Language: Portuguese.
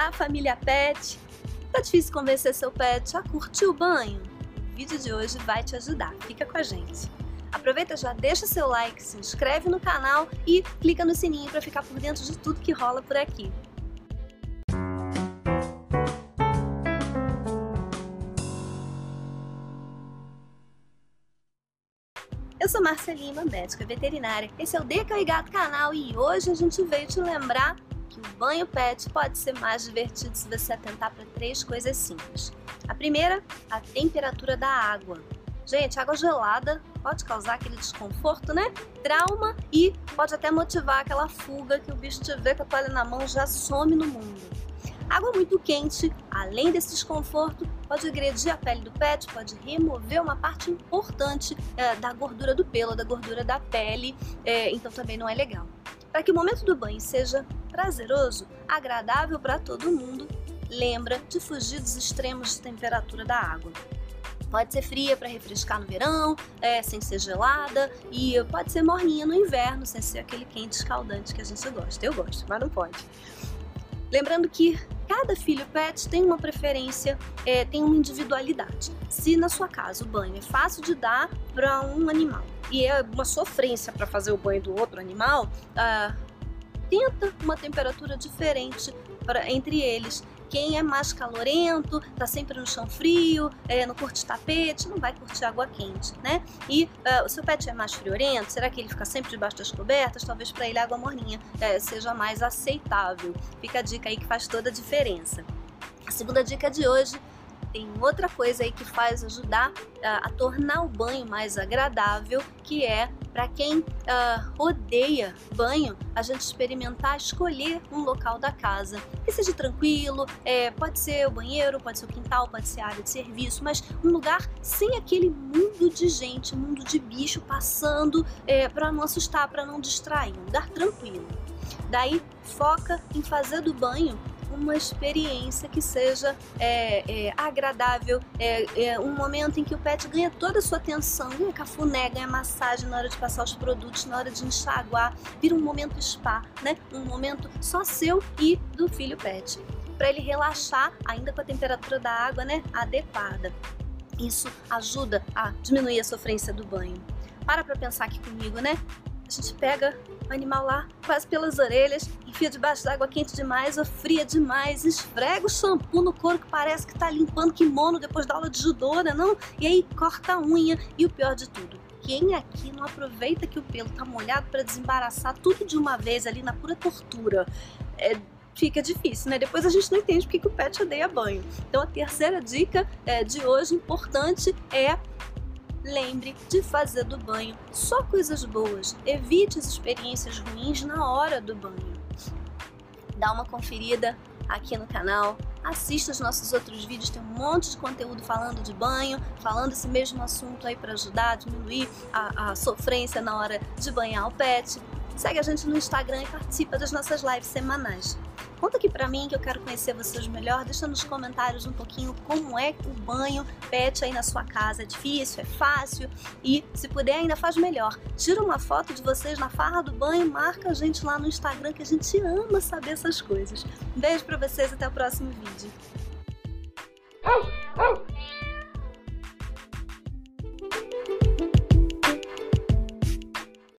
Olá, família pet! Tá difícil convencer seu pet a curtir o banho? O vídeo de hoje vai te ajudar, fica com a gente. Aproveita já, deixa seu like, se inscreve no canal e clica no sininho para ficar por dentro de tudo que rola por aqui. Eu sou Marcia Lima, médica veterinária. Esse é o Deca e Gato canal e hoje a gente veio te lembrar que o banho pet pode ser mais divertido se você atentar para três coisas simples. A primeira, a temperatura da água. Gente, água gelada pode causar aquele desconforto, né? Trauma e pode até motivar aquela fuga que o bicho te vê com a toalha na mão já some no mundo. Água muito quente, além desse desconforto, pode agredir a pele do pet, pode remover uma parte importante é, da gordura do pelo, da gordura da pele, é, então também não é legal. Para que o momento do banho seja prazeroso, agradável para todo mundo, lembra de fugir dos extremos de temperatura da água. Pode ser fria para refrescar no verão, é, sem ser gelada, e pode ser morninha no inverno, sem ser aquele quente escaldante que a gente gosta. Eu gosto, mas não pode. Lembrando que cada filho pet tem uma preferência, é, tem uma individualidade. Se na sua casa o banho é fácil de dar para um animal e é uma sofrência para fazer o banho do outro animal, ah, tenta uma temperatura diferente pra, entre eles quem é mais calorento, tá sempre no chão frio, é, não curte tapete, não vai curtir água quente, né? E uh, o seu pet é mais friorento, será que ele fica sempre debaixo das cobertas? Talvez para ele a água morninha é, seja mais aceitável. Fica a dica aí que faz toda a diferença. A segunda dica de hoje tem outra coisa aí que faz ajudar uh, a tornar o banho mais agradável, que é para quem uh, odeia banho, a gente experimentar escolher um local da casa que seja tranquilo, é, pode ser o banheiro, pode ser o quintal, pode ser a área de serviço, mas um lugar sem aquele mundo de gente, mundo de bicho passando é, para não assustar, para não distrair, um lugar tranquilo. Daí foca em fazer do banho uma experiência que seja é, é, agradável, é, é, um momento em que o pet ganha toda a sua atenção, ganha cafuné, ganha massagem na hora de passar os produtos, na hora de enxaguar, vira um momento spa, né? Um momento só seu e do filho pet, para ele relaxar ainda com a temperatura da água, né, adequada. Isso ajuda a diminuir a sofrência do banho. Para para pensar aqui comigo, né? A gente pega o animal lá, quase pelas orelhas, enfia debaixo da água quente demais ou fria demais, esfrega o shampoo no couro que parece que tá limpando kimono depois da aula de judô, né não? E aí corta a unha e o pior de tudo, quem aqui não aproveita que o pelo tá molhado para desembaraçar tudo de uma vez ali na pura tortura? É, fica difícil, né? Depois a gente não entende porque que o pet odeia banho. Então a terceira dica é, de hoje importante é lembre de fazer do banho só coisas boas. Evite as experiências ruins na hora do banho. Dá uma conferida aqui no canal, assista os nossos outros vídeos, tem um monte de conteúdo falando de banho, falando esse mesmo assunto aí para ajudar a diminuir a, a sofrência na hora de banhar o pet. Segue a gente no Instagram e participa das nossas lives semanais. Conta aqui pra mim que eu quero conhecer vocês melhor. Deixa nos comentários um pouquinho como é o banho pet aí na sua casa. É difícil? É fácil? E se puder ainda faz melhor. Tira uma foto de vocês na farra do banho, marca a gente lá no Instagram que a gente ama saber essas coisas. Um beijo pra vocês até o próximo vídeo.